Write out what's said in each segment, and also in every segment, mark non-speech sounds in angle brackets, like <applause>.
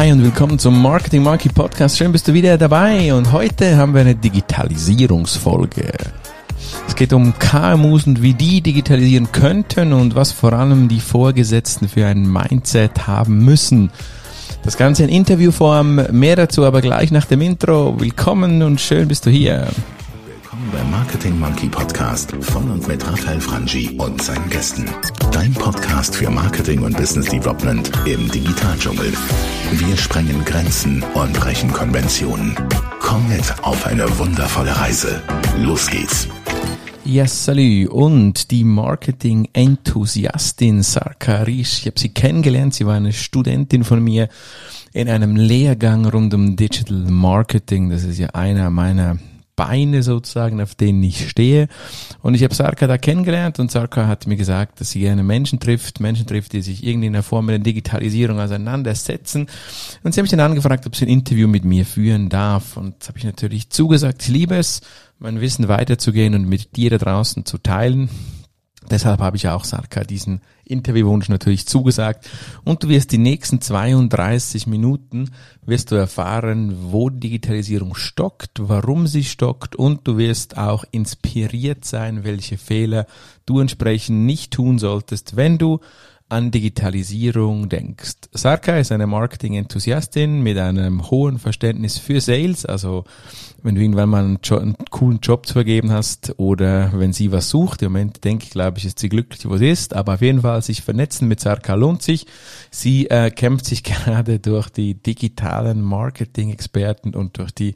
hi und willkommen zum Marketing Monkey Podcast. Schön bist du wieder dabei und heute haben wir eine Digitalisierungsfolge. Es geht um KMUs und wie die digitalisieren könnten und was vor allem die Vorgesetzten für ein Mindset haben müssen. Das Ganze in Interviewform, mehr dazu aber gleich nach dem Intro. Willkommen und schön bist du hier. Willkommen beim Marketing Monkey Podcast von und mit Raphael Frangi und seinen Gästen. Dein Podcast für Marketing und Business Development im Digitaldschungel. Wir sprengen Grenzen und brechen Konventionen. Komm mit auf eine wundervolle Reise. Los geht's. Yes, salü. Und die Marketing-Enthusiastin Sarka Risch. Ich habe sie kennengelernt. Sie war eine Studentin von mir in einem Lehrgang rund um Digital Marketing. Das ist ja einer meiner Beine sozusagen, auf denen ich stehe. Und ich habe Sarka da kennengelernt und Sarka hat mir gesagt, dass sie gerne Menschen trifft, Menschen trifft, die sich irgendwie in der Form der Digitalisierung auseinandersetzen. Und sie haben mich dann angefragt, ob sie ein Interview mit mir führen darf. Und das habe ich natürlich zugesagt. Ich liebe es, mein Wissen weiterzugehen und mit dir da draußen zu teilen. Deshalb habe ich auch Sarka diesen Interviewwunsch natürlich zugesagt. Und du wirst die nächsten 32 Minuten wirst du erfahren, wo Digitalisierung stockt, warum sie stockt und du wirst auch inspiriert sein, welche Fehler du entsprechend nicht tun solltest, wenn du an Digitalisierung denkst. Sarka ist eine Marketing-Enthusiastin mit einem hohen Verständnis für Sales. Also wenn du irgendwann mal einen, jo einen, coolen Job zu vergeben hast oder wenn sie was sucht, im Moment denke ich, glaube ich, ist sie glücklich, wo sie ist. Aber auf jeden Fall sich vernetzen mit Sarka lohnt sich. Sie äh, kämpft sich <laughs> gerade durch die digitalen Marketing-Experten und durch die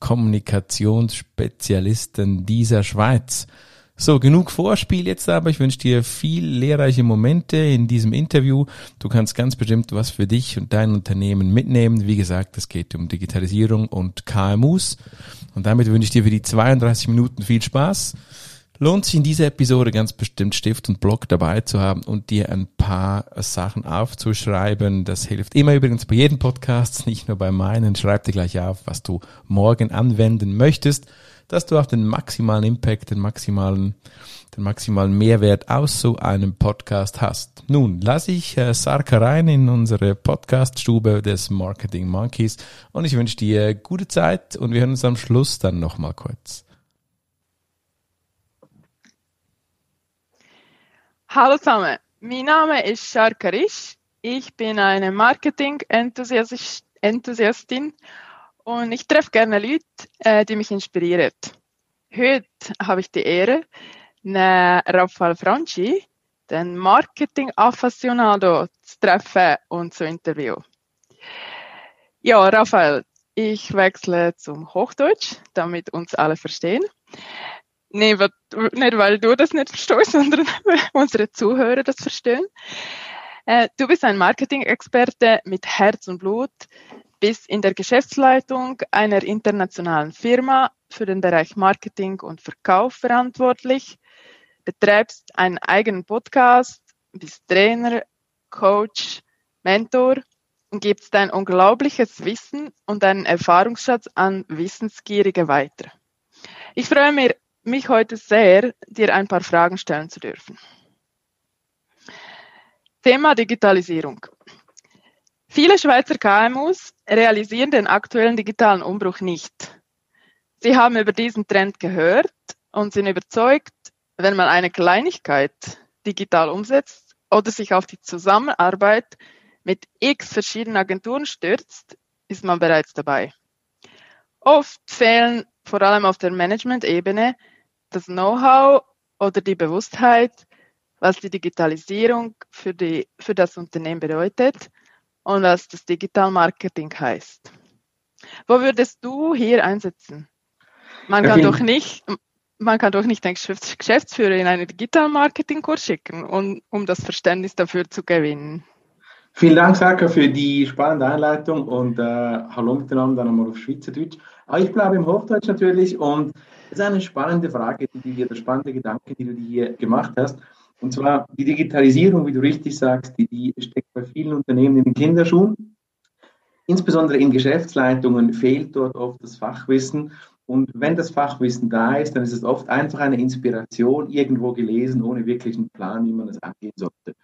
Kommunikationsspezialisten dieser Schweiz. So, genug Vorspiel jetzt aber. Ich wünsche dir viel lehrreiche Momente in diesem Interview. Du kannst ganz bestimmt was für dich und dein Unternehmen mitnehmen. Wie gesagt, es geht um Digitalisierung und KMUs. Und damit wünsche ich dir für die 32 Minuten viel Spaß. Lohnt sich in dieser Episode ganz bestimmt Stift und Block dabei zu haben und dir ein paar Sachen aufzuschreiben. Das hilft immer übrigens bei jedem Podcast, <laughs> nicht nur bei meinen. Schreib dir gleich auf, was du morgen anwenden möchtest dass du auch den maximalen Impact, den maximalen, den maximalen Mehrwert aus so einem Podcast hast. Nun, lasse ich äh, Sarka rein in unsere Podcaststube des Marketing Monkeys und ich wünsche dir gute Zeit und wir hören uns am Schluss dann nochmal kurz. Hallo zusammen, mein Name ist Sharka Risch. Ich bin eine Marketing-Enthusiastin und ich treffe gerne Leute, äh, die mich inspirieren. Heute habe ich die Ehre, Rafael Franchi, den Marketing-Affassionado, zu treffen und zu interviewen. Ja, Raphael, ich wechsle zum Hochdeutsch, damit uns alle verstehen. Nicht, nicht weil du das nicht verstehst, <laughs> sondern weil unsere Zuhörer das verstehen. Äh, du bist ein Marketing-Experte mit Herz und Blut, bist in der Geschäftsleitung einer internationalen Firma für den Bereich Marketing und Verkauf verantwortlich, betreibst einen eigenen Podcast, bist Trainer, Coach, Mentor und gibst dein unglaubliches Wissen und deinen Erfahrungsschatz an Wissensgierige weiter. Ich freue mich heute sehr, dir ein paar Fragen stellen zu dürfen. Thema Digitalisierung. Viele Schweizer KMUs realisieren den aktuellen digitalen Umbruch nicht. Sie haben über diesen Trend gehört und sind überzeugt, wenn man eine Kleinigkeit digital umsetzt oder sich auf die Zusammenarbeit mit x verschiedenen Agenturen stürzt, ist man bereits dabei. Oft fehlen vor allem auf der Management-Ebene das Know-how oder die Bewusstheit, was die Digitalisierung für, die, für das Unternehmen bedeutet und was das Digital Marketing heißt. Wo würdest du hier einsetzen? Man kann doch nicht, man kann doch nicht den Geschäftsführer in einen Digital Marketing Kurs schicken, um, um das Verständnis dafür zu gewinnen. Vielen Dank, Sarka, für die spannende Einleitung und äh, hallo miteinander dann einmal auf Schweizerdeutsch. Aber ich bleibe im Hochdeutsch natürlich und es ist eine spannende Frage, die dir, der spannende Gedanke, die du dir gemacht hast. Und zwar die Digitalisierung, wie du richtig sagst, die, die steckt bei vielen Unternehmen in den Kinderschuhen. Insbesondere in Geschäftsleitungen fehlt dort oft das Fachwissen. Und wenn das Fachwissen da ist, dann ist es oft einfach eine Inspiration irgendwo gelesen, ohne wirklichen Plan, wie man es angehen sollte.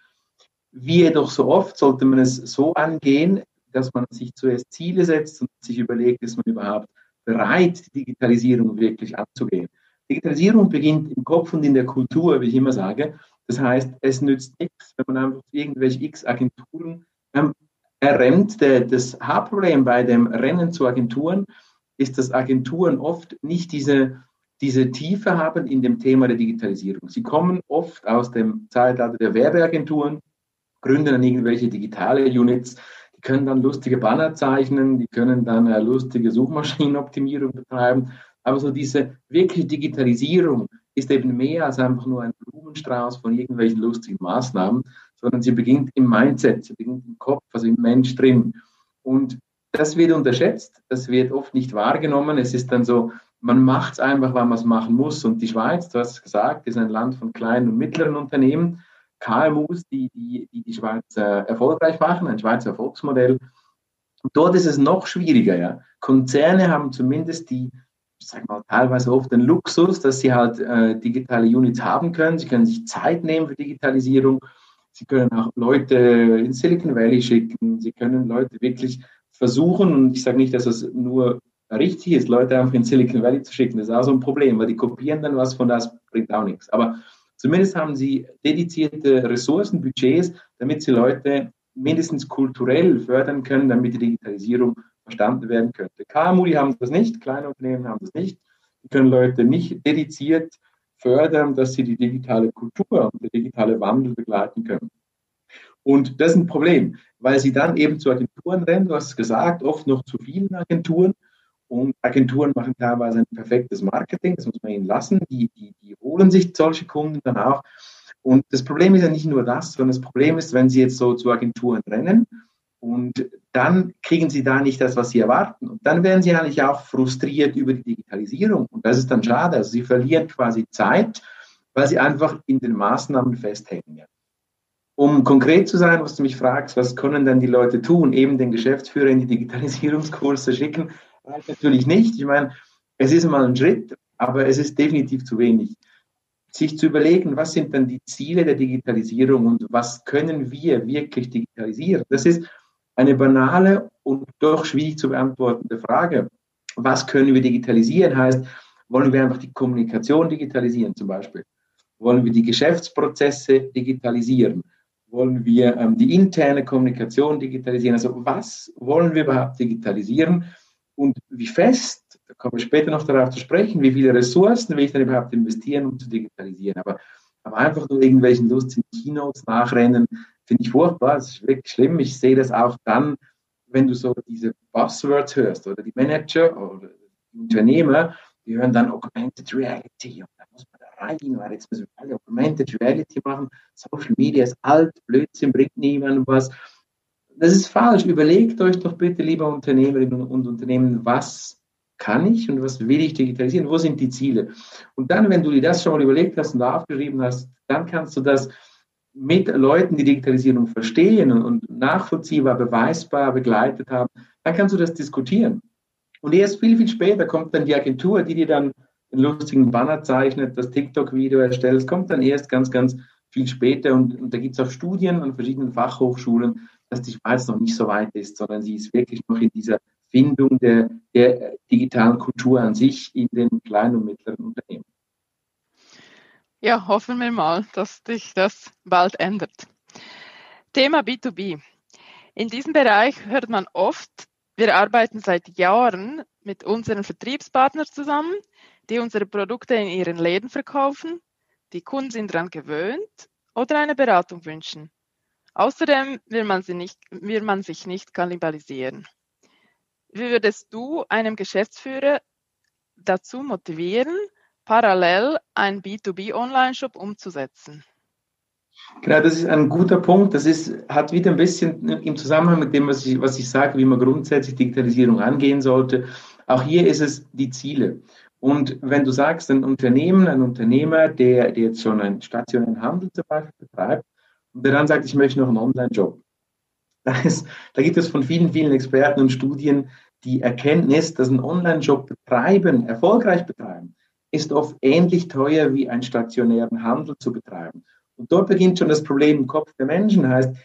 Wie jedoch so oft sollte man es so angehen, dass man sich zuerst Ziele setzt und sich überlegt, ist man überhaupt bereit, die Digitalisierung wirklich anzugehen. Digitalisierung beginnt im Kopf und in der Kultur, wie ich immer sage. Das heißt, es nützt nichts, wenn man einfach irgendwelche X-Agenturen ähm, errennt. das Hauptproblem bei dem Rennen zu Agenturen ist, dass Agenturen oft nicht diese, diese Tiefe haben in dem Thema der Digitalisierung. Sie kommen oft aus dem Zeitalter der Werbeagenturen, gründen dann irgendwelche digitale Units, die können dann lustige Banner zeichnen, die können dann äh, lustige Suchmaschinenoptimierung betreiben. Aber so diese wirkliche Digitalisierung ist eben mehr als einfach nur ein Blumenstrauß von irgendwelchen lustigen Maßnahmen, sondern sie beginnt im Mindset, sie beginnt im Kopf, also im Mensch drin. Und das wird unterschätzt, das wird oft nicht wahrgenommen. Es ist dann so, man macht es einfach, weil man es machen muss. Und die Schweiz, du hast es gesagt, ist ein Land von kleinen und mittleren Unternehmen, KMUs, die die, die, die Schweiz äh, erfolgreich machen, ein Schweizer Erfolgsmodell. Dort ist es noch schwieriger. Ja. Konzerne haben zumindest die, ich sage mal, teilweise oft den Luxus, dass sie halt äh, digitale Units haben können. Sie können sich Zeit nehmen für Digitalisierung. Sie können auch Leute in Silicon Valley schicken. Sie können Leute wirklich versuchen, und ich sage nicht, dass es nur richtig ist, Leute einfach in Silicon Valley zu schicken. Das ist auch so ein Problem, weil die kopieren dann was von das, bringt auch nichts. Aber zumindest haben sie dedizierte Ressourcen, Budgets, damit sie Leute mindestens kulturell fördern können, damit die Digitalisierung verstanden werden könnte. KMU, die haben das nicht, kleine Unternehmen haben das nicht. Die können Leute nicht dediziert fördern, dass sie die digitale Kultur und der digitale Wandel begleiten können. Und das ist ein Problem, weil sie dann eben zu Agenturen rennen, du hast es gesagt, oft noch zu vielen Agenturen. Und Agenturen machen teilweise ein perfektes Marketing, das muss man ihnen lassen. Die, die, die holen sich solche Kunden dann auch. Und das Problem ist ja nicht nur das, sondern das Problem ist, wenn sie jetzt so zu Agenturen rennen und dann kriegen sie da nicht das, was sie erwarten. Und dann werden sie eigentlich auch frustriert über die Digitalisierung. Und das ist dann schade. Also sie verlieren quasi Zeit, weil sie einfach in den Maßnahmen festhängen. Um konkret zu sein, was du mich fragst, was können denn die Leute tun? Eben den Geschäftsführer in die Digitalisierungskurse schicken, reicht natürlich nicht. Ich meine, es ist mal ein Schritt, aber es ist definitiv zu wenig. Sich zu überlegen, was sind dann die Ziele der Digitalisierung und was können wir wirklich digitalisieren? Das ist eine banale und doch schwierig zu beantwortende Frage. Was können wir digitalisieren? Heißt, wollen wir einfach die Kommunikation digitalisieren zum Beispiel? Wollen wir die Geschäftsprozesse digitalisieren? wollen wir ähm, die interne Kommunikation digitalisieren? Also was wollen wir überhaupt digitalisieren und wie fest, da kommen wir später noch darauf zu sprechen, wie viele Ressourcen will ich dann überhaupt investieren, um zu digitalisieren? Aber, aber einfach nur irgendwelchen lustigen Keynotes nachrennen, finde ich furchtbar, das ist wirklich schlimm. Ich sehe das auch dann, wenn du so diese Buzzwords hörst oder die Manager oder die Unternehmer, die hören dann Augmented Reality und da muss man rein, weil jetzt müssen wir alle Augmented Reality machen. Social Media ist alt, Blödsinn, bringt niemandem was. Das ist falsch. Überlegt euch doch bitte, lieber Unternehmerinnen und Unternehmen, was kann ich und was will ich digitalisieren? Wo sind die Ziele? Und dann, wenn du dir das schon mal überlegt hast und aufgeschrieben hast, dann kannst du das mit Leuten, die Digitalisierung verstehen und nachvollziehbar, beweisbar begleitet haben, dann kannst du das diskutieren. Und erst viel, viel später kommt dann die Agentur, die dir dann einen lustigen Banner zeichnet, das TikTok-Video erstellt. Es kommt dann erst ganz, ganz viel später und, und da gibt es auch Studien an verschiedenen Fachhochschulen, dass die Schweiz noch nicht so weit ist, sondern sie ist wirklich noch in dieser Findung der, der digitalen Kultur an sich in den kleinen und mittleren Unternehmen. Ja, hoffen wir mal, dass sich das bald ändert. Thema B2B. In diesem Bereich hört man oft, wir arbeiten seit Jahren mit unseren Vertriebspartnern zusammen, die unsere Produkte in ihren Läden verkaufen, die Kunden sind daran gewöhnt oder eine Beratung wünschen. Außerdem will man, nicht, will man sich nicht kannibalisieren. Wie würdest du einem Geschäftsführer dazu motivieren, parallel einen B2B-Online-Shop umzusetzen? Genau, das ist ein guter Punkt. Das ist, hat wieder ein bisschen im Zusammenhang mit dem, was ich, was ich sage, wie man grundsätzlich Digitalisierung angehen sollte. Auch hier ist es die Ziele. Und wenn du sagst, ein Unternehmen, ein Unternehmer, der, der jetzt schon einen stationären Handel zum Beispiel betreibt und der dann sagt, ich möchte noch einen Online-Job, da, da gibt es von vielen, vielen Experten und Studien die Erkenntnis, dass ein Online-Job betreiben, erfolgreich betreiben, ist oft ähnlich teuer wie einen stationären Handel zu betreiben. Und dort beginnt schon das Problem im Kopf der Menschen. Heißt,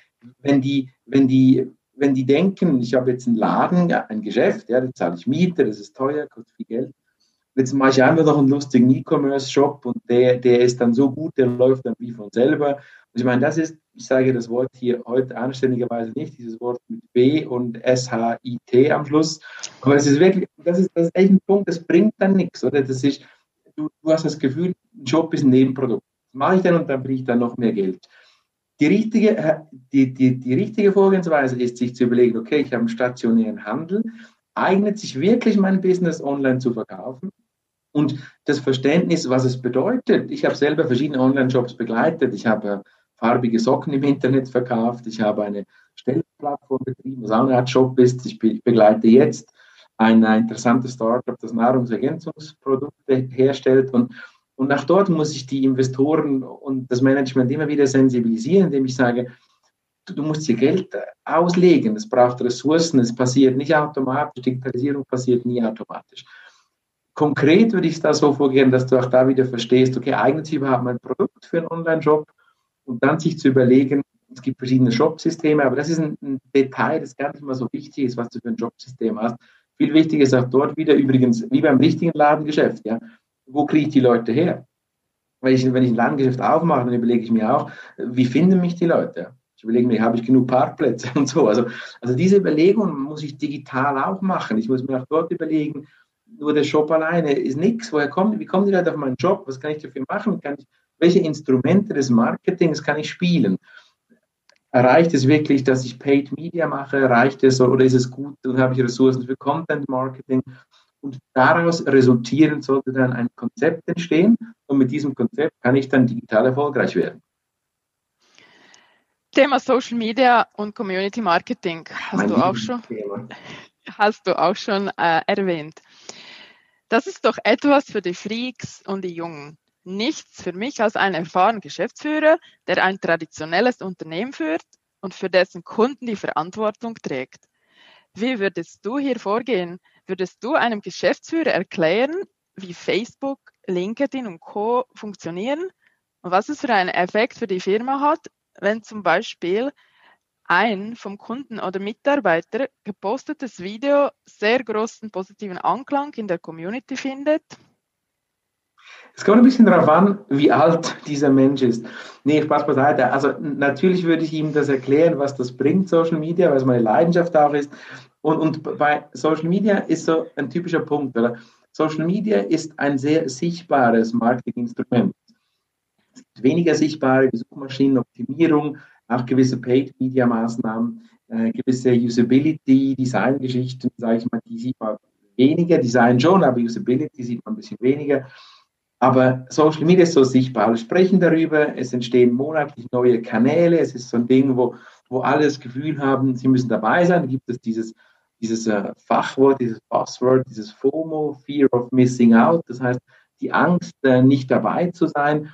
wenn die, wenn die wenn die denken, ich habe jetzt einen Laden, ein Geschäft, ja, da zahle ich Miete, das ist teuer, kostet viel Geld. Jetzt mache ich einfach noch einen lustigen E-Commerce-Shop und der, der ist dann so gut, der läuft dann wie von selber. Und ich meine, das ist, ich sage das Wort hier heute anständigerweise nicht, dieses Wort mit B und S-H-I-T am Schluss. Aber es ist wirklich, das ist, das ist echt ein Punkt, das bringt dann nichts, oder? Das ist, du, du hast das Gefühl, ein Job ist ein Nebenprodukt. Das mache ich dann und dann bringe ich dann noch mehr Geld. Die richtige, äh, die, die, die richtige Vorgehensweise ist, sich zu überlegen, okay, ich habe einen stationären Handel, eignet sich wirklich mein Business online zu verkaufen? Und das Verständnis, was es bedeutet, ich habe selber verschiedene Online-Shops begleitet, ich habe farbige Socken im Internet verkauft, ich habe eine Stellplattform betrieben, was auch eine Art Shop ist, ich begleite jetzt ein interessantes Startup, das Nahrungsergänzungsprodukte herstellt. Und und auch dort muss ich die Investoren und das Management immer wieder sensibilisieren, indem ich sage, du, du musst hier Geld auslegen, es braucht Ressourcen, es passiert nicht automatisch, Digitalisierung passiert nie automatisch. Konkret würde ich da so vorgehen, dass du auch da wieder verstehst, okay, eignet sich überhaupt mein Produkt für einen Online-Shop und dann sich zu überlegen, es gibt verschiedene Shop-Systeme, aber das ist ein, ein, Detail, das gar nicht mal so wichtig ist, was du für ein Jobsystem hast. Viel wichtiger ist auch dort wieder übrigens, wie beim richtigen Ladengeschäft, ja wo kriege ich die Leute her? Weil ich, wenn ich ein Ladengeschäft aufmache, dann überlege ich mir auch, wie finden mich die Leute? Ich überlege mir, habe ich genug Parkplätze <laughs> und so. Also, also diese Überlegungen muss ich digital auch machen. Ich muss mir auch dort überlegen, nur der Shop alleine ist nichts. Woher kommt, wie kommen die Leute auf meinen Job? Was kann ich dafür machen? Kann ich, welche Instrumente des Marketings kann ich spielen? Reicht es wirklich, dass ich Paid Media mache? Reicht es oder ist es gut und habe ich Ressourcen für Content Marketing? Und daraus resultierend sollte dann ein Konzept entstehen. Und mit diesem Konzept kann ich dann digital erfolgreich werden. Thema Social Media und Community Marketing hast, du auch, schon, <laughs> hast du auch schon äh, erwähnt. Das ist doch etwas für die Freaks und die Jungen. Nichts für mich als einen erfahrenen Geschäftsführer, der ein traditionelles Unternehmen führt und für dessen Kunden die Verantwortung trägt. Wie würdest du hier vorgehen? Würdest du einem Geschäftsführer erklären, wie Facebook, LinkedIn und Co. funktionieren und was es für einen Effekt für die Firma hat, wenn zum Beispiel ein vom Kunden oder Mitarbeiter gepostetes Video sehr großen positiven Anklang in der Community findet? Es kommt ein bisschen darauf an, wie alt dieser Mensch ist. Nee, Spaß beiseite. Also natürlich würde ich ihm das erklären, was das bringt, Social Media, weil es meine Leidenschaft auch ist. Und, und bei Social Media ist so ein typischer Punkt, oder? Social Media ist ein sehr sichtbares Marketinginstrument. Es gibt weniger sichtbare Suchmaschinenoptimierung, auch gewisse Paid-Media-Maßnahmen, äh, gewisse Usability, Design-Geschichten, sage ich mal, die sieht man weniger, Design schon, aber Usability sieht man ein bisschen weniger. Aber Social Media ist so sichtbar. Wir sprechen darüber, es entstehen monatlich neue Kanäle, es ist so ein Ding, wo, wo alle das Gefühl haben, sie müssen dabei sein. Da gibt es dieses dieses äh, Fachwort, dieses Passwort, dieses FOMO, Fear of Missing Out, das heißt die Angst, äh, nicht dabei zu sein.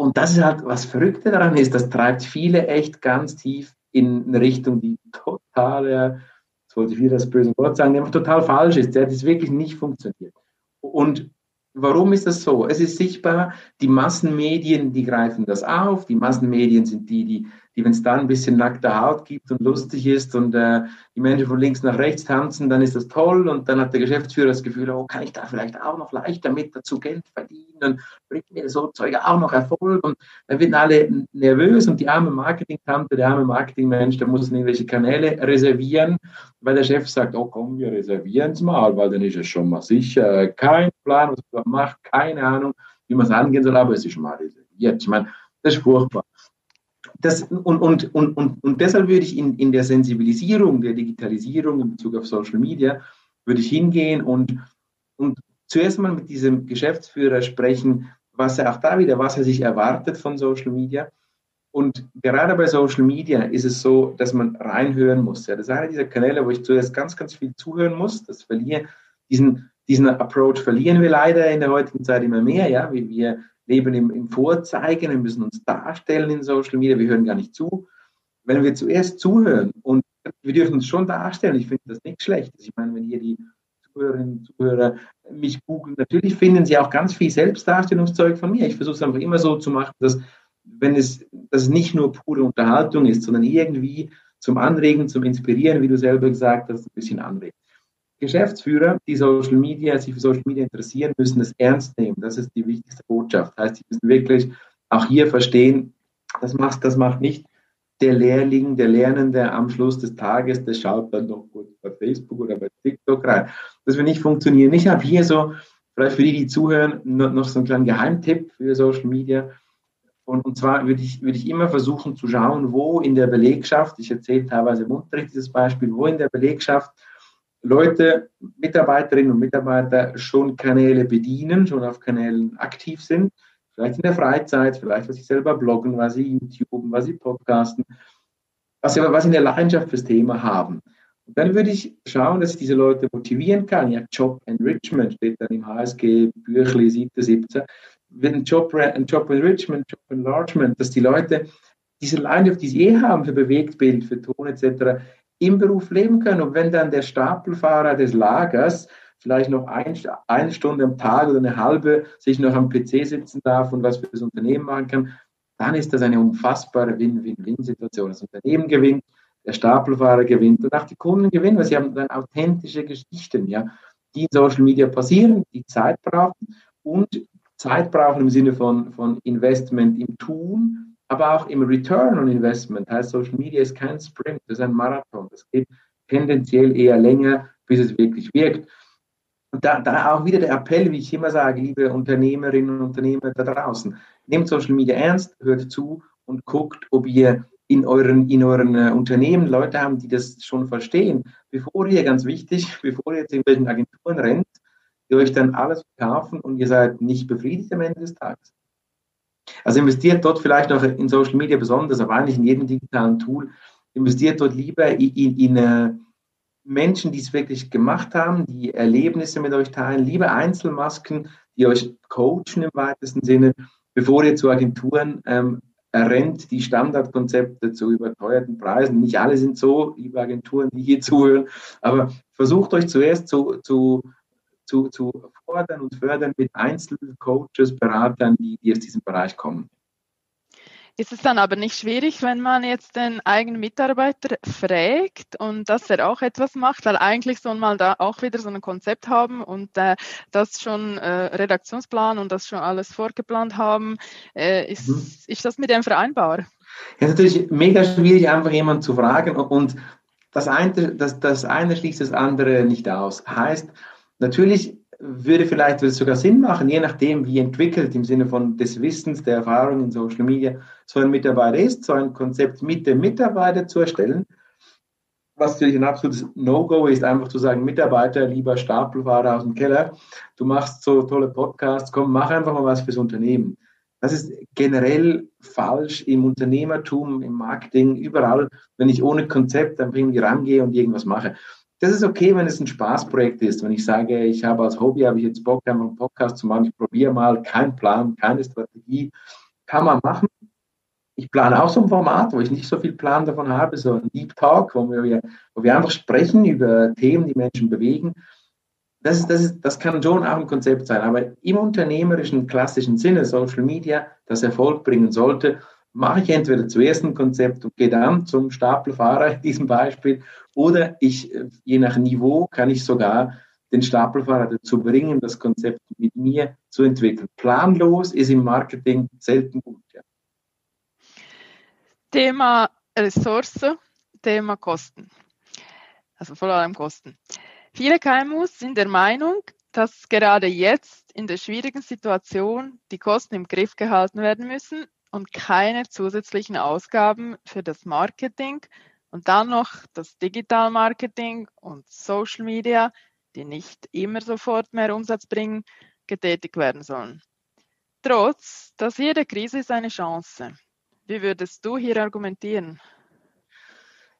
Und das ist halt, was Verrückte daran ist, das treibt viele echt ganz tief in eine Richtung, die total, jetzt wollte ich wieder das böse Wort sagen, einfach total falsch ist, der das wirklich nicht funktioniert. Und Warum ist das so? Es ist sichtbar, die Massenmedien, die greifen das auf. Die Massenmedien sind die, die die, wenn es da ein bisschen nackte Haut gibt und lustig ist und äh, die Menschen von links nach rechts tanzen, dann ist das toll und dann hat der Geschäftsführer das Gefühl, oh, kann ich da vielleicht auch noch leichter mit dazu Geld verdienen und bringt mir so Zeug auch noch Erfolg? Und dann werden alle nervös und die arme Marketing-Tante, der arme Marketingmensch, der muss irgendwelche Kanäle reservieren, weil der Chef sagt, oh komm, wir reservieren es mal, weil dann ist es schon mal sicher, kein Plan, was man macht, keine Ahnung, wie man es angehen soll, aber es ist schon mal reserviert. Ich meine, das ist furchtbar das, und, und, und, und, und deshalb würde ich in, in der Sensibilisierung der Digitalisierung in Bezug auf Social Media, würde ich hingehen und, und zuerst mal mit diesem Geschäftsführer sprechen, was er auch da wieder, was er sich erwartet von Social Media. Und gerade bei Social Media ist es so, dass man reinhören muss. Ja, das ist einer dieser Kanäle, wo ich zuerst ganz, ganz viel zuhören muss. Das verliere, diesen, diesen Approach verlieren wir leider in der heutigen Zeit immer mehr. Ja, wie wir leben im, im Vorzeigen, wir müssen uns darstellen in Social Media, wir hören gar nicht zu. Wenn wir zuerst zuhören und wir dürfen uns schon darstellen, ich finde das nicht schlecht. Ich meine, wenn hier die Zuhörerinnen und Zuhörer mich googeln, natürlich finden sie auch ganz viel Selbstdarstellungszeug von mir. Ich versuche es einfach immer so zu machen, dass wenn es, dass es nicht nur pure Unterhaltung ist, sondern irgendwie zum Anregen, zum Inspirieren, wie du selber gesagt hast, ein bisschen anregen. Geschäftsführer, die Social Media, sich für Social Media interessieren, müssen es ernst nehmen. Das ist die wichtigste Botschaft. Das heißt, sie müssen wirklich auch hier verstehen, das macht, das macht nicht der Lehrling, der Lernende am Schluss des Tages, der schaut dann noch kurz bei Facebook oder bei TikTok rein. Das wird nicht funktionieren. Ich habe hier so, vielleicht für die, die zuhören, noch so einen kleinen Geheimtipp für Social Media. Und, und zwar würde ich, würde ich immer versuchen zu schauen, wo in der Belegschaft, ich erzähle teilweise im Unterricht dieses Beispiel, wo in der Belegschaft Leute, Mitarbeiterinnen und Mitarbeiter schon Kanäle bedienen, schon auf Kanälen aktiv sind, vielleicht in der Freizeit, vielleicht was sie selber bloggen, was sie YouTuben, was sie podcasten, was sie, was sie eine Leidenschaft fürs Thema haben. Und dann würde ich schauen, dass ich diese Leute motivieren kann. Ja, Job Enrichment steht dann im HSG Büchli 7, 17. Ein Job, ein Job Enrichment, Job Enlargement, dass die Leute diese Leidenschaft, die sie eh haben für Bewegtbild, für Ton etc., im Beruf leben können. Und wenn dann der Stapelfahrer des Lagers vielleicht noch ein, eine Stunde am Tag oder eine halbe sich noch am PC sitzen darf und was für das Unternehmen machen kann, dann ist das eine unfassbare Win-Win-Win-Situation. Das Unternehmen gewinnt, der Stapelfahrer gewinnt und auch die Kunden gewinnen, weil sie haben dann authentische Geschichten, ja, die in Social Media passieren, die Zeit brauchen und Zeit brauchen im Sinne von, von Investment im Tun, aber auch im Return on Investment heißt Social Media ist kein Sprint, das ist ein Marathon. Das geht tendenziell eher länger, bis es wirklich wirkt. Und da, da auch wieder der Appell, wie ich immer sage, liebe Unternehmerinnen und Unternehmer da draußen, nehmt Social Media ernst, hört zu und guckt, ob ihr in euren, in euren uh, Unternehmen Leute haben, die das schon verstehen, bevor ihr, ganz wichtig, <laughs> bevor ihr zu irgendwelchen Agenturen rennt, die euch dann alles verkaufen und ihr seid nicht befriedigt am Ende des Tages. Also investiert dort vielleicht noch in Social Media besonders, aber eigentlich in jedem digitalen Tool. Investiert dort lieber in, in, in äh, Menschen, die es wirklich gemacht haben, die Erlebnisse mit euch teilen, lieber Einzelmasken, die euch coachen im weitesten Sinne, bevor ihr zu Agenturen ähm, rennt, die Standardkonzepte zu überteuerten Preisen. Nicht alle sind so, liebe Agenturen, die hier <laughs> zuhören, aber versucht euch zuerst zu, zu zu, zu fordern und fördern mit Einzelcoaches, Beratern, die, die aus diesem Bereich kommen. Ist es dann aber nicht schwierig, wenn man jetzt den eigenen Mitarbeiter fragt und dass er auch etwas macht, weil eigentlich soll man da auch wieder so ein Konzept haben und äh, das schon äh, Redaktionsplan und das schon alles vorgeplant haben. Äh, ist, mhm. ist das mit dem vereinbar? Ja, natürlich mega schwierig, einfach jemanden zu fragen und das eine, das, das eine schließt das andere nicht aus. Heißt, Natürlich würde vielleicht würde es sogar Sinn machen, je nachdem, wie entwickelt im Sinne von des Wissens, der Erfahrung in Social Media so ein Mitarbeiter ist, so ein Konzept mit dem Mitarbeiter zu erstellen. Was natürlich ein absolutes No-Go ist, einfach zu sagen, Mitarbeiter, lieber Stapelfahrer aus dem Keller, du machst so tolle Podcasts, komm, mach einfach mal was fürs Unternehmen. Das ist generell falsch im Unternehmertum, im Marketing, überall, wenn ich ohne Konzept einfach irgendwie rangehe und irgendwas mache das ist okay, wenn es ein Spaßprojekt ist. Wenn ich sage, ich habe als Hobby, habe ich jetzt Bock, einen Podcast zu machen, ich probiere mal, kein Plan, keine Strategie, kann man machen. Ich plane auch so ein Format, wo ich nicht so viel Plan davon habe, so ein Deep Talk, wo wir, wo wir einfach sprechen über Themen, die Menschen bewegen. Das, ist, das, ist, das kann schon auch ein Konzept sein, aber im unternehmerischen klassischen Sinne, Social Media, das Erfolg bringen sollte, mache ich entweder zuerst ein Konzept und gehe dann zum Stapelfahrer in diesem Beispiel oder ich, äh, je nach Niveau, kann ich sogar den Stapelfahrer dazu bringen, das Konzept mit mir zu entwickeln. Planlos ist im Marketing selten gut. Ja. Thema Ressource, Thema Kosten. Also vor allem Kosten. Viele KMUs sind der Meinung, dass gerade jetzt in der schwierigen Situation die Kosten im Griff gehalten werden müssen und keine zusätzlichen Ausgaben für das Marketing und dann noch das Digital Marketing und Social Media, die nicht immer sofort mehr Umsatz bringen, getätigt werden sollen. Trotz, dass jede Krise ist eine Chance. Wie würdest du hier argumentieren?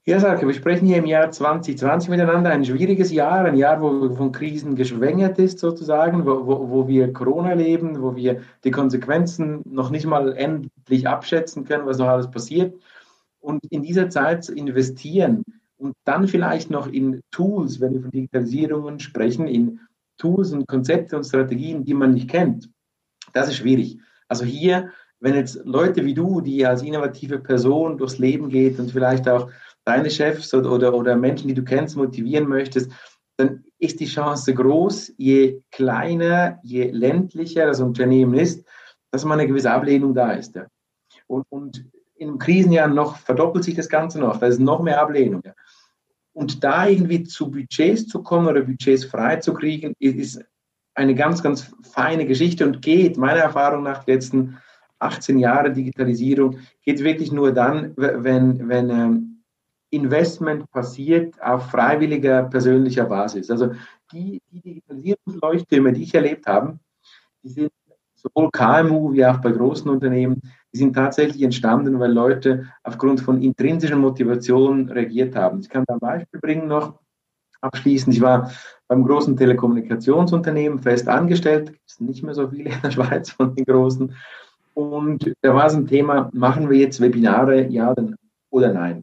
Ja, Sarke, wir sprechen hier im Jahr 2020 miteinander, ein schwieriges Jahr, ein Jahr, wo von Krisen geschwängert ist sozusagen, wo, wo, wo wir Corona leben, wo wir die Konsequenzen noch nicht mal endlich abschätzen können, was noch alles passiert. Und in dieser Zeit zu investieren und dann vielleicht noch in Tools, wenn wir von Digitalisierungen sprechen, in Tools und Konzepte und Strategien, die man nicht kennt, das ist schwierig. Also hier, wenn jetzt Leute wie du, die als innovative Person durchs Leben geht und vielleicht auch deine Chefs oder, oder, oder Menschen, die du kennst, motivieren möchtest, dann ist die Chance groß, je kleiner, je ländlicher das Unternehmen ist, dass man eine gewisse Ablehnung da ist. Ja. Und, und in einem Krisenjahr noch verdoppelt sich das Ganze noch, da ist noch mehr Ablehnung. Ja. Und da irgendwie zu Budgets zu kommen oder Budgets freizukriegen, ist eine ganz, ganz feine Geschichte und geht meiner Erfahrung nach letzten 18 Jahre Digitalisierung, geht wirklich nur dann, wenn, wenn ähm, Investment passiert auf freiwilliger persönlicher Basis. Also die, die Digitalisierungsleuchttürme, die ich erlebt habe, die sind sowohl KMU wie auch bei großen Unternehmen, die sind tatsächlich entstanden, weil Leute aufgrund von intrinsischen Motivationen reagiert haben. Ich kann da ein Beispiel bringen noch abschließend. Ich war beim großen Telekommunikationsunternehmen fest angestellt, es sind nicht mehr so viele in der Schweiz von den großen. Und da war es ein Thema, machen wir jetzt Webinare, ja oder nein?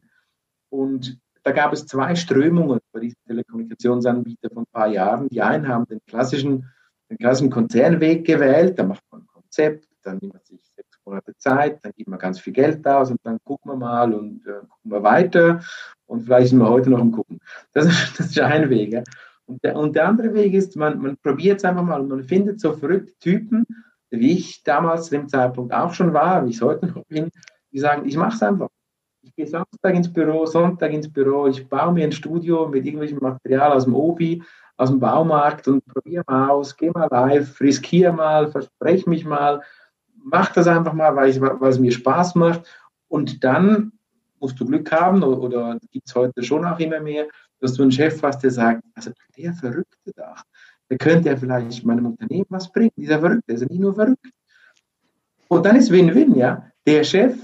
Und da gab es zwei Strömungen bei diesen Telekommunikationsanbietern von ein paar Jahren. Die einen haben den klassischen, den klassischen Konzernweg gewählt, da macht man ein Konzept, dann nimmt man sich sechs Monate Zeit, dann gibt man ganz viel Geld aus und dann gucken wir mal und äh, gucken wir weiter und vielleicht sind wir heute noch am Gucken. Das, <laughs> das ist ein Weg. Ja. Und, der, und der andere Weg ist, man, man probiert es einfach mal und man findet so verrückte Typen, wie ich damals zu dem Zeitpunkt auch schon war, wie ich es heute noch bin, die sagen, ich mache es einfach. Ich gehe Samstag ins Büro, Sonntag ins Büro, ich baue mir ein Studio mit irgendwelchem Material aus dem Obi, aus dem Baumarkt und probiere mal aus, gehe mal live, riskiere mal, verspreche mich mal, mach das einfach mal, weil, ich, weil es mir Spaß macht. Und dann musst du Glück haben, oder, oder gibt es heute schon auch immer mehr, dass du einen Chef hast, der sagt, also der Verrückte da, der könnte ja vielleicht meinem Unternehmen was bringen, dieser Verrückte, der ist ja nicht nur verrückt. Und dann ist Win-Win, ja. Der Chef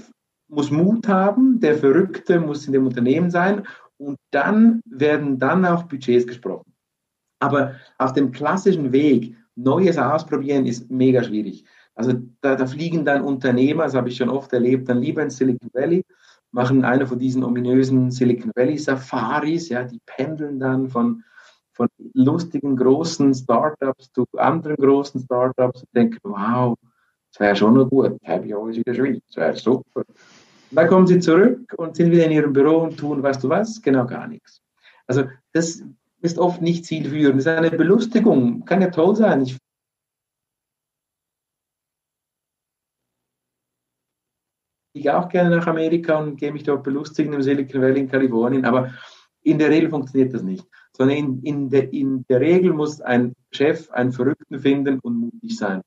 muss Mut haben, der Verrückte muss in dem Unternehmen sein und dann werden dann auch Budgets gesprochen. Aber auf dem klassischen Weg, Neues ausprobieren, ist mega schwierig. Also da, da fliegen dann Unternehmer, das habe ich schon oft erlebt, dann lieber in Silicon Valley, machen eine von diesen ominösen Silicon Valley Safaris, ja, die pendeln dann von, von lustigen großen Startups zu anderen großen Startups und denken, wow, das wäre schon noch gut, habe ich alles in der Schweiz, das wäre super. Und dann kommen sie zurück und sind wieder in ihrem Büro und tun, weißt du was, genau gar nichts. Also das ist oft nicht zielführend, das ist eine Belustigung, kann ja toll sein. Ich ich auch gerne nach Amerika und gehe mich dort belustigen im Silicon Valley in Kalifornien, aber in der Regel funktioniert das nicht. Sondern in, in, der, in der Regel muss ein Chef einen Verrückten finden und mutig sein.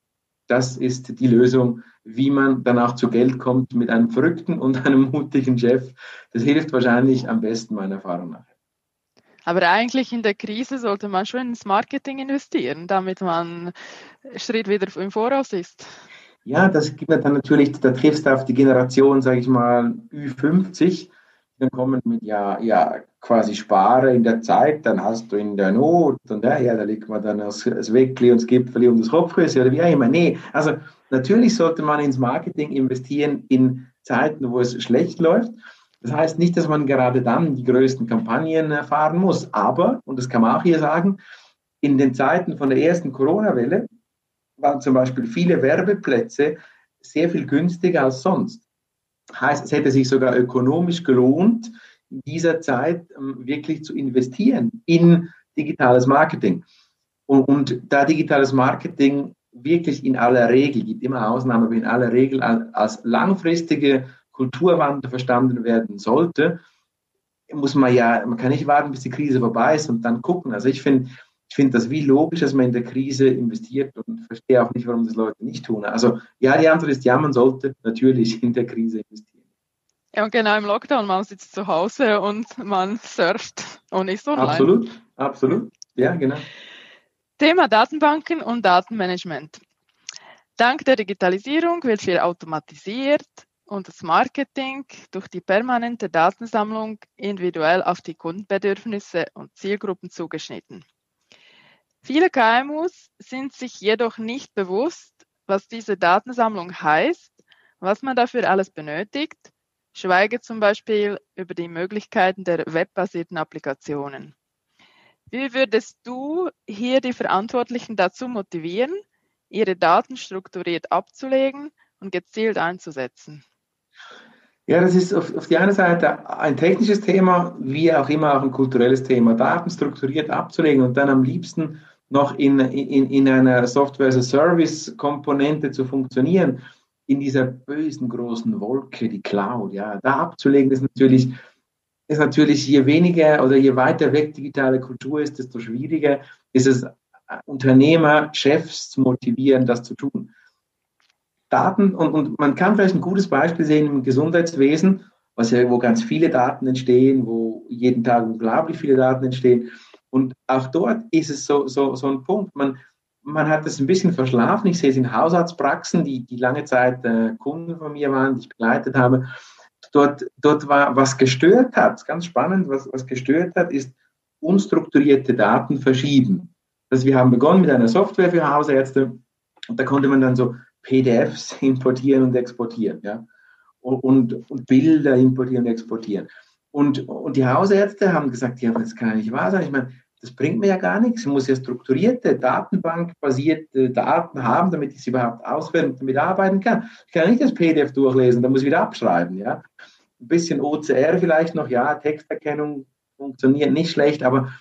Das ist die Lösung, wie man danach zu Geld kommt mit einem Verrückten und einem mutigen Chef. Das hilft wahrscheinlich am besten meiner Erfahrung nach. Aber eigentlich in der Krise sollte man schon ins Marketing investieren, damit man Schritt wieder im Voraus ist. Ja, das gibt dann natürlich, da triffst du auf die Generation, sage ich mal, Ü50, die dann kommen mit, ja, ja, quasi spare in der Zeit, dann hast du in der Not und ja da liegt man dann das, das Weckli und das Gipfeli und das Kopfrüsse oder wie auch immer. Nee, also natürlich sollte man ins Marketing investieren in Zeiten, wo es schlecht läuft. Das heißt nicht, dass man gerade dann die größten Kampagnen fahren muss, aber, und das kann man auch hier sagen, in den Zeiten von der ersten Corona-Welle waren zum Beispiel viele Werbeplätze sehr viel günstiger als sonst. Heißt, es hätte sich sogar ökonomisch gelohnt, in dieser Zeit ähm, wirklich zu investieren in digitales Marketing. Und, und, da digitales Marketing wirklich in aller Regel, gibt immer Ausnahmen, aber in aller Regel als, als langfristige Kulturwandel verstanden werden sollte, muss man ja, man kann nicht warten, bis die Krise vorbei ist und dann gucken. Also ich finde, ich finde das wie logisch, dass man in der Krise investiert und verstehe auch nicht, warum das Leute nicht tun. Also ja, die Antwort ist ja, man sollte natürlich in der Krise investieren. Ja, und genau im Lockdown, man sitzt zu Hause und man surft und ist online. Absolut, absolut. Ja, genau. Thema Datenbanken und Datenmanagement. Dank der Digitalisierung wird viel automatisiert und das Marketing durch die permanente Datensammlung individuell auf die Kundenbedürfnisse und Zielgruppen zugeschnitten. Viele KMUs sind sich jedoch nicht bewusst, was diese Datensammlung heißt, was man dafür alles benötigt, schweige zum Beispiel über die Möglichkeiten der webbasierten Applikationen. Wie würdest du hier die Verantwortlichen dazu motivieren, ihre Daten strukturiert abzulegen und gezielt einzusetzen? Ja, das ist auf, auf die eine Seite ein technisches Thema, wie auch immer auch ein kulturelles Thema. Daten strukturiert abzulegen und dann am liebsten noch in, in, in einer Software-as-a-Service-Komponente zu funktionieren, in dieser bösen großen Wolke, die Cloud, ja, da abzulegen, ist natürlich, ist natürlich, je weniger oder je weiter weg digitale Kultur ist, desto schwieriger ist es, Unternehmer, Chefs zu motivieren, das zu tun. Daten, und, und man kann vielleicht ein gutes Beispiel sehen im Gesundheitswesen, was ja, wo ganz viele Daten entstehen, wo jeden Tag unglaublich viele Daten entstehen. Und auch dort ist es so, so, so ein Punkt. Man, man hat das ein bisschen verschlafen. Ich sehe es in Hausarztpraxen, die, die lange Zeit äh, Kunden von mir waren, die ich begleitet habe. Dort, dort war, was gestört hat, ganz spannend, was, was gestört hat, ist unstrukturierte Daten verschieben. Also wir haben begonnen mit einer Software für Hausärzte und da konnte man dann so PDFs <laughs> importieren und exportieren, ja. Und, und, und Bilder importieren und exportieren. Und, und die Hausärzte haben gesagt, ja, das kann ja nicht wahr sein. Ich meine, das bringt mir ja gar nichts. Ich muss ja strukturierte, datenbankbasierte Daten haben, damit ich sie überhaupt auswählen und damit arbeiten kann. Ich kann ja nicht das PDF durchlesen, da muss ich wieder abschreiben. Ja? Ein bisschen OCR vielleicht noch, ja, Texterkennung funktioniert nicht schlecht, aber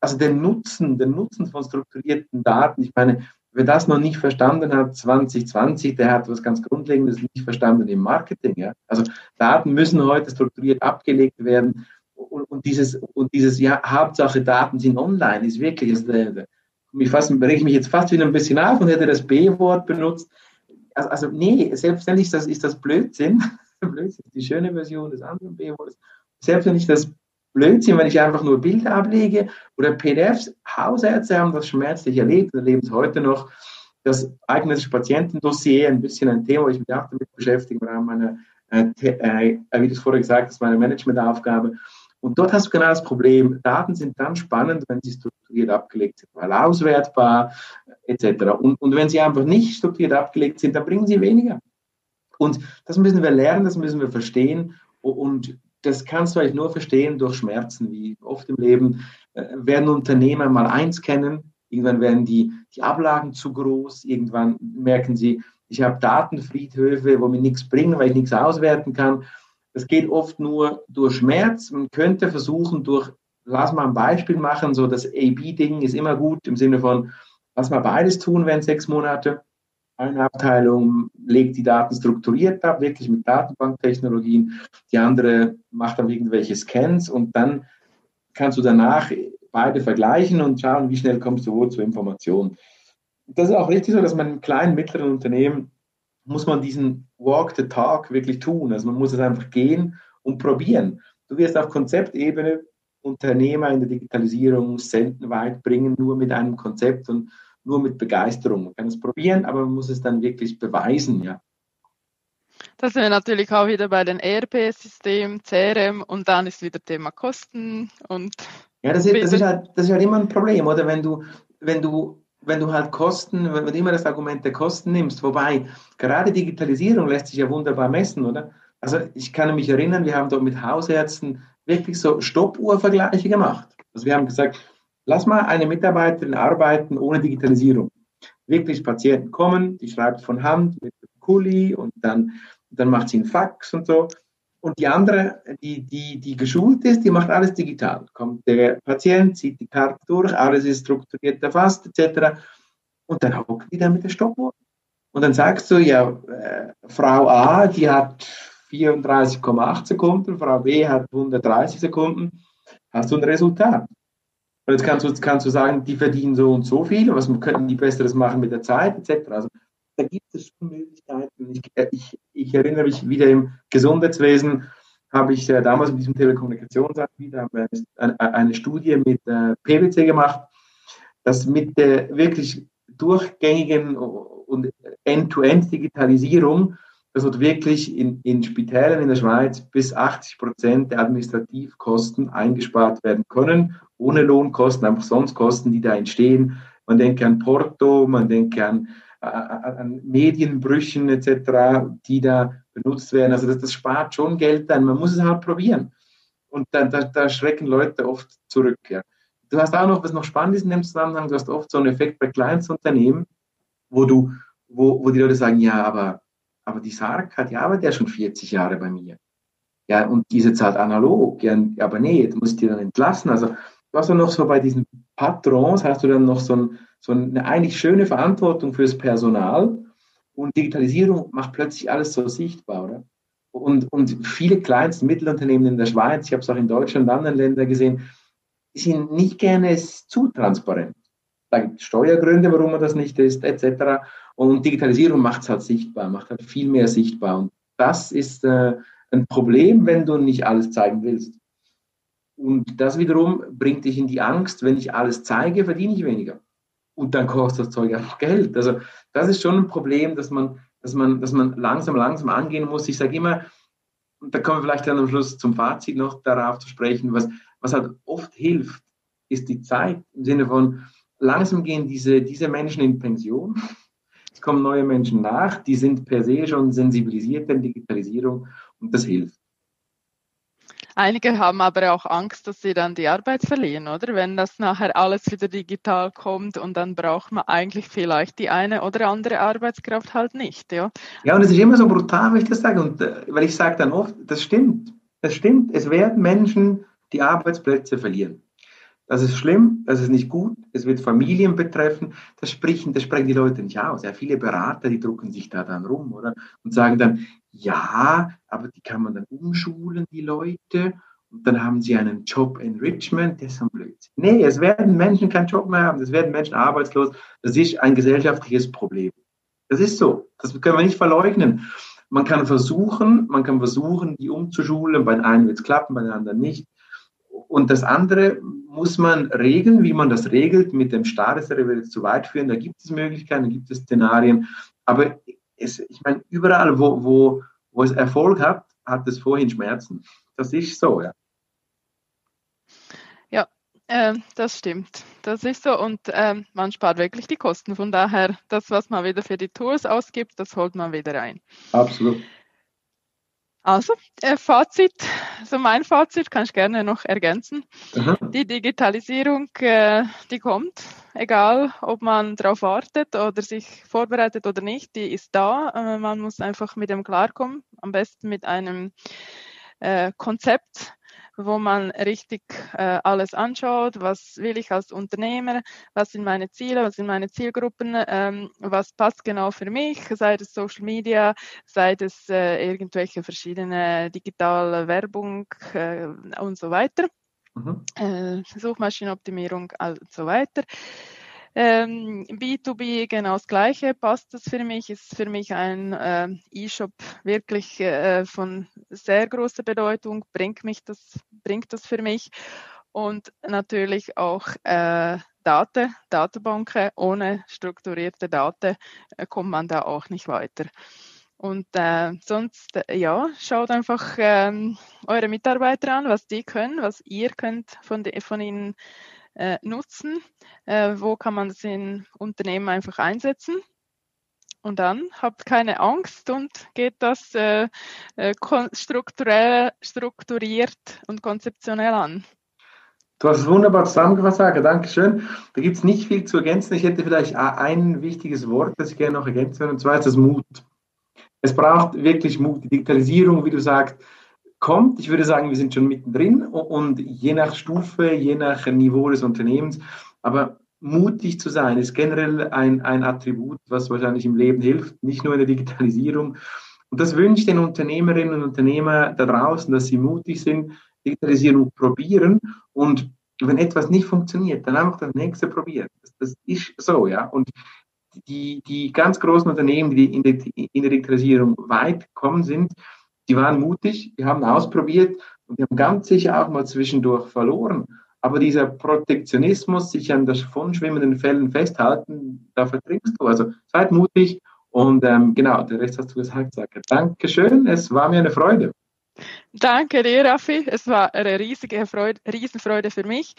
also den Nutzen, den Nutzen von strukturierten Daten, ich meine, wer das noch nicht verstanden hat, 2020, der hat was ganz Grundlegendes nicht verstanden im Marketing. Ja? Also Daten müssen heute strukturiert abgelegt werden und, und dieses, und dieses, ja, Hauptsache Daten sind online, ist wirklich, ist, äh, mich fast, ich mich jetzt fast wieder ein bisschen auf und hätte das B-Wort benutzt. Also, also, nee, selbstverständlich ist das, ist das Blödsinn. <laughs> Blödsinn ist die schöne Version des anderen B-Wortes. Selbstverständlich das Blödsinn, wenn ich einfach nur Bilder ablege oder PDFs. Hausärzte haben das schmerzlich erlebt, erleben es heute noch. Das eigenes Patientendossier, ein bisschen ein Thema, wo ich mich auch damit beschäftige, im Rahmen meiner, äh, äh, wie du es vorher gesagt hast, meine Managementaufgabe. Und dort hast du genau das Problem, Daten sind dann spannend, wenn sie strukturiert abgelegt sind, weil auswertbar etc. Und, und wenn sie einfach nicht strukturiert abgelegt sind, dann bringen sie weniger. Und das müssen wir lernen, das müssen wir verstehen. Und das kannst du eigentlich nur verstehen durch Schmerzen, wie oft im Leben äh, werden Unternehmer mal eins kennen, irgendwann werden die, die Ablagen zu groß, irgendwann merken sie, ich habe Datenfriedhöfe, wo mir nichts bringen, weil ich nichts auswerten kann. Das geht oft nur durch Schmerz. Man könnte versuchen, durch, lass mal ein Beispiel machen, so das AB-Ding ist immer gut im Sinne von, lass mal beides tun, wenn sechs Monate. Eine Abteilung legt die Daten strukturiert ab, wirklich mit Datenbanktechnologien. Die andere macht dann irgendwelche Scans und dann kannst du danach beide vergleichen und schauen, wie schnell kommst du wo zur Information. Das ist auch richtig so, dass man in kleinen, mittleren Unternehmen muss man diesen Walk the Talk wirklich tun. Also man muss es einfach gehen und probieren. Du wirst auf Konzeptebene Unternehmer in der Digitalisierung selten weit bringen, nur mit einem Konzept und nur mit Begeisterung. Man kann es probieren, aber man muss es dann wirklich beweisen, ja. Da sind wir natürlich auch wieder bei den ERP-Systemen, CRM und dann ist wieder Thema Kosten und. Ja, das ist, das ist, halt, das ist halt immer ein Problem, oder? Wenn du, wenn du wenn du halt Kosten, wenn du immer das Argument der Kosten nimmst, wobei gerade Digitalisierung lässt sich ja wunderbar messen, oder? Also ich kann mich erinnern, wir haben dort mit Hausärzten wirklich so Stoppuhrvergleiche gemacht. Also wir haben gesagt, lass mal eine Mitarbeiterin arbeiten ohne Digitalisierung. Wirklich Patienten kommen, die schreibt von Hand mit Kuli und dann, dann macht sie einen Fax und so. Und die andere, die, die, die geschult ist, die macht alles digital. Kommt der Patient, zieht die Karte durch, alles ist strukturiert erfasst, etc. Und dann hockt die da mit der Stoppuhr. Und dann sagst du, ja, äh, Frau A, die hat 34,8 Sekunden, Frau B hat 130 Sekunden. Hast du ein Resultat? Und jetzt kannst du, kannst du sagen, die verdienen so und so viel, was könnten die Besseres machen mit der Zeit, etc. Also da gibt es schon Möglichkeiten. Ich, äh, ich, ich erinnere mich wieder im Gesundheitswesen, habe ich äh, damals mit diesem Telekommunikationsanbieter eine, eine, Studie mit äh, PwC gemacht, dass mit der wirklich durchgängigen und End-to-End-Digitalisierung, das wird wirklich in, in Spitälern in der Schweiz bis 80 Prozent der Administrativkosten eingespart werden können, ohne Lohnkosten, einfach sonst Kosten, die da entstehen. Man denke an Porto, man denke an an Medienbrüchen etc., die da benutzt werden. Also das, das spart schon Geld ein. Man muss es halt probieren. Und da, da, da schrecken Leute oft zurück. Ja. Du hast auch noch, was noch spannend ist in dem Zusammenhang, du hast oft so einen Effekt bei Kleinstunternehmen, wo du, wo, wo die Leute sagen, ja, aber, aber die Sarg hat, ja, aber der schon 40 Jahre bei mir. Ja, und diese Zeit analog, ja, aber nee, jetzt muss ich die dann entlassen. Also du hast dann noch so bei diesen Patrons, hast du dann noch so, ein, so eine eigentlich schöne Verantwortung fürs Personal und Digitalisierung macht plötzlich alles so sichtbar, oder? Und, und viele Kleinst- und Mittelunternehmen in der Schweiz, ich habe es auch in Deutschland und anderen Ländern gesehen, sind nicht gerne zu transparent. Da gibt es Steuergründe, warum man das nicht ist, etc. Und Digitalisierung macht es halt sichtbar, macht halt viel mehr sichtbar. Und das ist äh, ein Problem, wenn du nicht alles zeigen willst. Und das wiederum bringt dich in die Angst, wenn ich alles zeige, verdiene ich weniger. Und dann kostet das Zeug einfach Geld. Also das ist schon ein Problem, dass man, dass man, dass man langsam, langsam angehen muss. Ich sage immer, und da kommen wir vielleicht dann am Schluss zum Fazit noch darauf zu sprechen, was, was halt oft hilft, ist die Zeit im Sinne von, langsam gehen diese, diese Menschen in Pension. Es kommen neue Menschen nach, die sind per se schon sensibilisiert in Digitalisierung und das hilft. Einige haben aber auch Angst, dass sie dann die Arbeit verlieren, oder? Wenn das nachher alles wieder digital kommt und dann braucht man eigentlich vielleicht die eine oder andere Arbeitskraft halt nicht, ja. Ja, und es ist immer so brutal, wenn ich das sage, und äh, weil ich sage dann oft, das stimmt, das stimmt, es werden Menschen die Arbeitsplätze verlieren. Das ist schlimm, das ist nicht gut, es wird Familien betreffen, das sprechen, das sprechen die Leute nicht aus. Ja, viele Berater, die drucken sich da dann rum, oder? Und sagen dann, ja, aber die kann man dann umschulen, die Leute, und dann haben sie einen Job Enrichment, das ist ein Blödsinn. Nee, es werden Menschen keinen Job mehr haben, es werden Menschen arbeitslos, das ist ein gesellschaftliches Problem. Das ist so, das können wir nicht verleugnen. Man kann versuchen, man kann versuchen, die umzuschulen, bei den einen wird es klappen, bei den anderen nicht. Und das andere muss man regeln, wie man das regelt. Mit dem Staat ist würde zu weit führen. Da gibt es Möglichkeiten, da gibt es Szenarien. Aber es, ich meine, überall, wo, wo, wo es Erfolg hat, hat es vorhin Schmerzen. Das ist so, ja. Ja, äh, das stimmt. Das ist so. Und äh, man spart wirklich die Kosten. Von daher, das, was man wieder für die Tours ausgibt, das holt man wieder ein. Absolut. Also, äh, Fazit, so mein Fazit kann ich gerne noch ergänzen. Aha. Die Digitalisierung, äh, die kommt, egal ob man darauf wartet oder sich vorbereitet oder nicht, die ist da. Äh, man muss einfach mit dem klarkommen, am besten mit einem äh, Konzept, wo man richtig äh, alles anschaut, was will ich als Unternehmer, was sind meine Ziele, was sind meine Zielgruppen, ähm, was passt genau für mich, sei es Social Media, sei es äh, irgendwelche verschiedene digitale Werbung äh, und so weiter, mhm. Äh, Suchmaschinenoptimierung und so weiter. Ähm, B2B genau das Gleiche. Passt das für mich? Ist für mich ein äh, E-Shop wirklich äh, von sehr großer Bedeutung? Bringt mich das, bringt das für mich? Und natürlich auch äh, Daten, Datenbanken. Ohne strukturierte Daten äh, kommt man da auch nicht weiter. Und äh, sonst, äh, ja, schaut einfach ähm, eure Mitarbeiter an, was die können, was ihr könnt von, de, von ihnen äh, nutzen, äh, wo kann man es in Unternehmen einfach einsetzen. Und dann habt keine Angst und geht das äh, äh strukturell, strukturiert und konzeptionell an. Du hast es wunderbar zusammengefasst, Sage. Dankeschön. Da gibt es nicht viel zu ergänzen. Ich hätte vielleicht ein wichtiges Wort, das ich gerne noch ergänzen würde, und zwar ist das Mut. Es braucht wirklich Mut. Die Digitalisierung, wie du sagst, kommt. Ich würde sagen, wir sind schon mittendrin und je nach Stufe, je nach Niveau des Unternehmens, aber mutig zu sein ist generell ein, ein Attribut, was wahrscheinlich im Leben hilft, nicht nur in der Digitalisierung. Und das wünsche ich den Unternehmerinnen und Unternehmern da draußen, dass sie mutig sind, Digitalisierung probieren und wenn etwas nicht funktioniert, dann einfach das nächste probieren. Das, das ist so, ja. Und die, die ganz großen Unternehmen, die in der, in der Digitalisierung weit gekommen sind, die waren mutig, die haben ausprobiert und die haben ganz sicher auch mal zwischendurch verloren. Aber dieser Protektionismus, sich an davon schwimmenden Fällen festhalten, da vertrinkst du. Also seid mutig und ähm, genau, der Rest hast du gesagt, Sake. Dankeschön, es war mir eine Freude. Danke dir, Raffi. Es war eine riesige Freude, Riesenfreude für mich.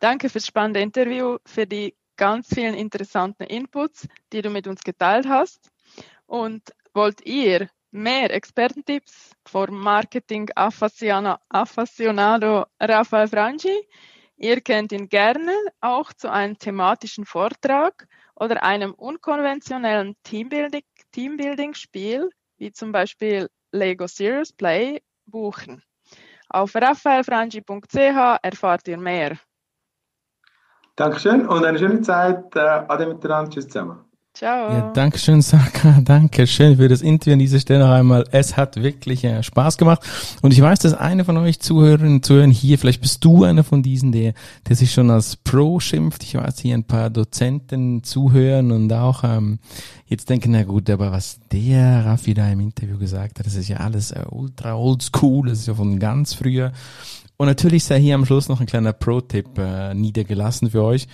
Danke fürs spannende Interview, für die ganz vielen interessanten Inputs, die du mit uns geteilt hast. Und wollt ihr Mehr Expertentipps vom Marketing Affassionado Rafael Franchi. Ihr könnt ihn gerne auch zu einem thematischen Vortrag oder einem unkonventionellen Teambuilding-Spiel, wie zum Beispiel Lego Serious Play, buchen. Auf raphaelfrangi.ch erfahrt ihr mehr. Dankeschön und eine schöne Zeit. Äh, Ade miteinander. Tschüss zusammen. Ciao. Ja, danke schön, Saka. <laughs> Danke schön für das Interview an dieser Stelle noch einmal. Es hat wirklich äh, Spaß gemacht. Und ich weiß, dass eine von euch Zuhörerinnen und Zuhörern hier, vielleicht bist du einer von diesen, der, der sich schon als Pro schimpft. Ich weiß, hier ein paar Dozenten zuhören und auch ähm, jetzt denken, na gut, aber was der Raffi da im Interview gesagt hat, das ist ja alles äh, ultra oldschool, das ist ja von ganz früher. Und natürlich sei hier am Schluss noch ein kleiner Pro-Tipp äh, niedergelassen für euch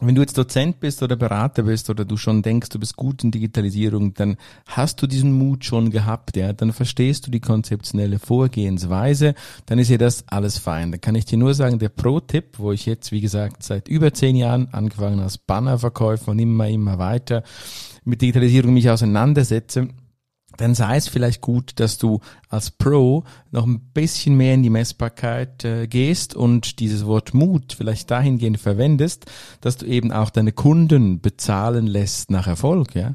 wenn du jetzt Dozent bist oder Berater bist oder du schon denkst, du bist gut in Digitalisierung, dann hast du diesen Mut schon gehabt, ja, dann verstehst du die konzeptionelle Vorgehensweise, dann ist ja das alles fein. Da kann ich dir nur sagen, der Pro-Tipp, wo ich jetzt, wie gesagt, seit über zehn Jahren angefangen als Bannerverkäufer und immer, immer weiter mit Digitalisierung mich auseinandersetze, dann sei es vielleicht gut, dass du als Pro noch ein bisschen mehr in die Messbarkeit äh, gehst und dieses Wort Mut vielleicht dahingehend verwendest, dass du eben auch deine Kunden bezahlen lässt nach Erfolg, ja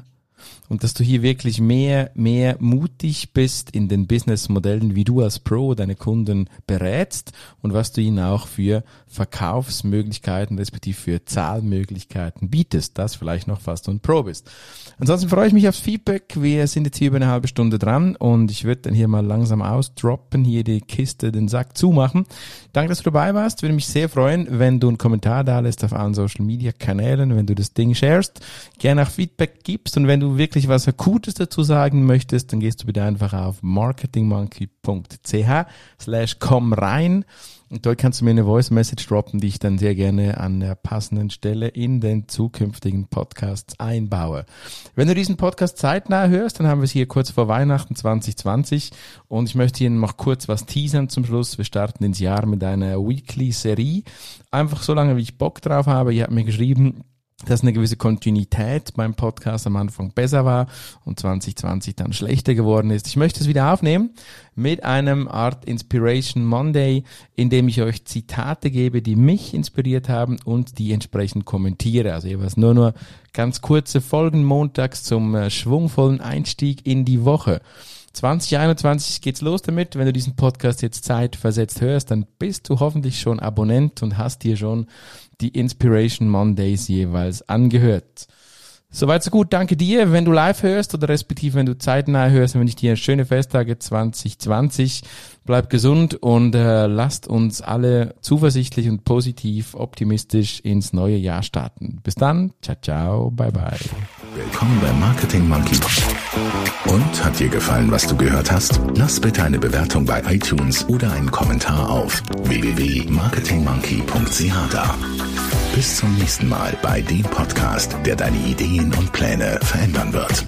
und dass du hier wirklich mehr, mehr mutig bist in den Businessmodellen, wie du als Pro deine Kunden berätst und was du ihnen auch für Verkaufsmöglichkeiten respektive für Zahlmöglichkeiten bietest. Das vielleicht noch, falls du ein Pro bist. Ansonsten freue ich mich aufs Feedback. Wir sind jetzt hier über eine halbe Stunde dran und ich würde dann hier mal langsam ausdroppen, hier die Kiste, den Sack zumachen. Danke, dass du dabei warst. Würde mich sehr freuen, wenn du einen Kommentar da lässt auf allen Social Media Kanälen, wenn du das Ding sharest, gerne auch Feedback gibst und wenn du wirklich was Akutes dazu sagen möchtest, dann gehst du bitte einfach auf marketingmonkey.ch slash komm rein und dort kannst du mir eine Voice Message droppen, die ich dann sehr gerne an der passenden Stelle in den zukünftigen Podcasts einbaue. Wenn du diesen Podcast zeitnah hörst, dann haben wir es hier kurz vor Weihnachten 2020 und ich möchte hier noch kurz was teasern zum Schluss. Wir starten ins Jahr mit einer Weekly-Serie. Einfach so lange, wie ich Bock drauf habe. Ihr habt mir geschrieben, dass eine gewisse Kontinuität beim Podcast am Anfang besser war und 2020 dann schlechter geworden ist. Ich möchte es wieder aufnehmen mit einem Art Inspiration Monday, in dem ich euch Zitate gebe, die mich inspiriert haben und die entsprechend kommentiere. Also jeweils nur nur ganz kurze Folgen montags zum äh, schwungvollen Einstieg in die Woche. 2021 geht's los damit. Wenn du diesen Podcast jetzt zeitversetzt hörst, dann bist du hoffentlich schon Abonnent und hast dir schon die Inspiration Mondays jeweils angehört. Soweit so gut. Danke dir. Wenn du live hörst oder respektive wenn du zeitnah hörst, dann wünsche ich dir schöne Festtage 2020. Bleib gesund und äh, lasst uns alle zuversichtlich und positiv optimistisch ins neue Jahr starten. Bis dann. Ciao, ciao. Bye, bye. Willkommen bei Marketing Monkey. Und hat dir gefallen, was du gehört hast? Lass bitte eine Bewertung bei iTunes oder einen Kommentar auf www.marketingmonkey.ch da. Bis zum nächsten Mal bei dem Podcast, der deine Ideen und Pläne verändern wird.